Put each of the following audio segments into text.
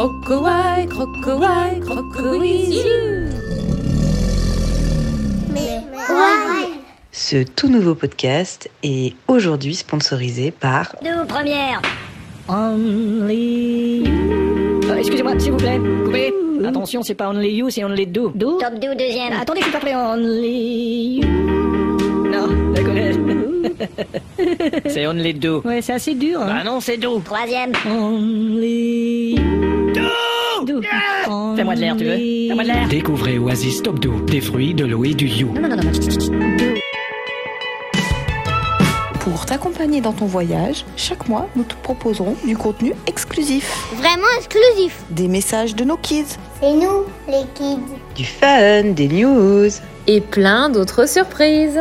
Crocowile, crocowile, crocowile. Mais quoi Ce tout nouveau podcast est aujourd'hui sponsorisé par Nous, première Only you. Euh, Excusez-moi, s'il vous plaît, coupez. Attention, c'est pas only you, c'est only do. Do Top 2, deuxième. Attendez, je suis pas prêt. Only you. Non, d'accord. c'est only do. Ouais, c'est assez dur. Hein. Ah non, c'est do. Troisième. Only you. Do. De l'air, tu veux de l'air. Découvrez Oasis Top 2, des fruits, de l'eau et du you. Non, non, non, non. Pour t'accompagner dans ton voyage, chaque mois, nous te proposerons du contenu exclusif, Vraiment exclusif. des messages de nos kids, C'est nous, les kids. du fun, des news. Et plein d'autres surprises.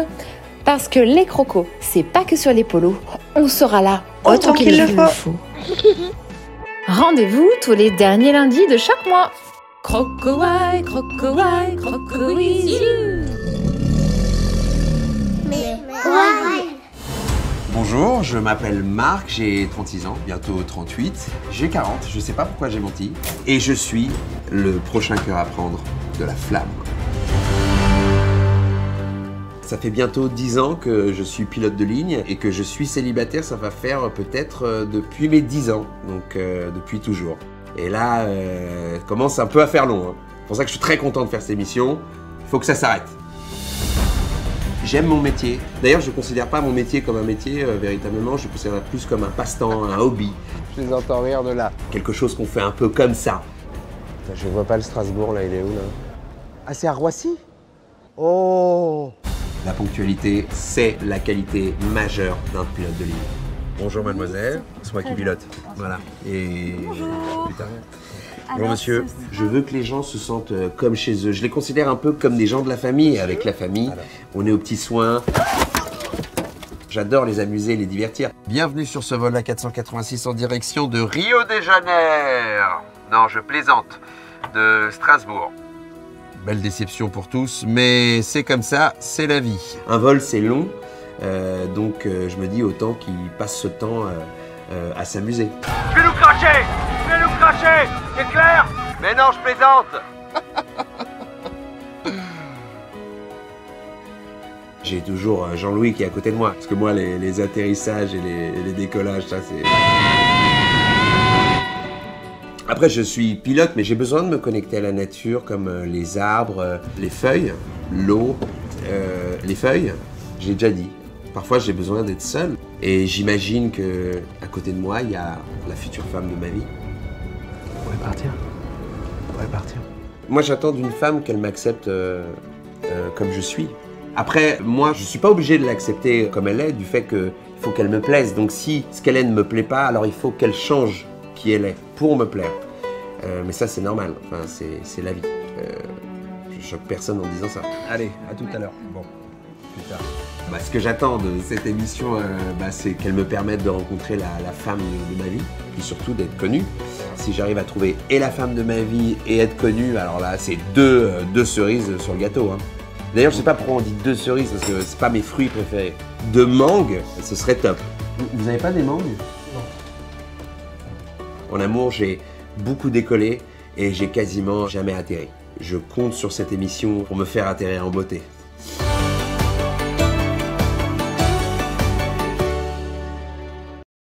Parce que les crocos, c'est pas que sur les polos. On sera là Autant qu'il le faut. Rendez-vous tous les derniers lundis de chaque mois. Crocowile, crocowile, crocowile. Mais quoi Bonjour, je m'appelle Marc, j'ai 36 ans, bientôt 38. J'ai 40, je sais pas pourquoi j'ai menti. Et je suis le prochain cœur à prendre de la flamme. Ça fait bientôt 10 ans que je suis pilote de ligne et que je suis célibataire, ça va faire peut-être euh, depuis mes 10 ans, donc euh, depuis toujours. Et là, euh, ça commence un peu à faire long. hein. C'est pour ça que je suis très content de faire cette émission. Il faut que ça s'arrête. J'aime mon métier. D'ailleurs, je ne considère pas mon métier comme un métier euh, véritablement, je le considère plus comme un passe-temps, un hobby. Je les entends rire de là. Quelque chose qu'on fait un peu comme ça. Je vois pas le Strasbourg là, il est où là? Ah, c'est à Roissy? Oh La ponctualité, c'est la qualité majeure d'un pilote de ligne. Bonjour mademoiselle, c'est moi qui pilote. Voilà. Et. Bonjour monsieur. Je veux que les gens se sentent euh, comme chez eux. Je les considère un peu comme des gens de la famille. Avec la famille, on est aux petits soins. J'adore les amuser, les divertir. Bienvenue sur ce vol A486 en direction de Rio de Janeiro. Non, je plaisante. De Strasbourg. Belle déception pour tous, mais c'est comme ça, c'est la vie. Un vol, c'est long, donc euh, je me dis autant qu'ils passent ce temps euh, euh, à s'amuser. Je vais nous cracher Je vais nous cracher C'est clair? Mais non, je plaisante J'ai toujours euh, Jean-Louis qui est à côté de moi, parce que moi, les, les atterrissages et les, décollages, ça c'est... Après, je suis pilote, mais j'ai besoin de me connecter à la nature, comme euh, les arbres, euh, les feuilles, l'eau, euh, les feuilles. J'ai déjà dit. Parfois, j'ai besoin d'être seul. Et j'imagine que à côté de moi, il y a la future femme de ma vie. On pourrait partir. On pourrait partir. Moi, j'attends d'une femme qu'elle m'accepte euh, euh, comme je suis. Après, moi, je suis pas obligé de l'accepter comme elle est, du fait qu'il faut qu'elle me plaise. Donc, si ce qu'elle est ne me plaît pas, alors il faut qu'elle change qui elle est pour me plaire. Euh, mais ça, c'est normal. Enfin, c'est la vie. Je choque personne en disant ça. Allez, à tout à l'heure. Bon, plus tard. Bah, ce que j'attends de cette émission, euh, bah, c'est qu'elle me permette de rencontrer la, femme de, ma vie, et surtout d'être connue. Si j'arrive à trouver et la femme de ma vie et être connue, alors là, c'est deux, euh, deux cerises sur le gâteau. hein. D'ailleurs, je sais pas pourquoi on dit deux cerises, parce que c'est pas mes fruits préférés. Deux mangues, ce serait top. Vous- Vous avez pas des mangues? En amour, j'ai beaucoup décollé et j'ai quasiment jamais atterri. Je compte sur cette émission pour me faire atterrir en beauté.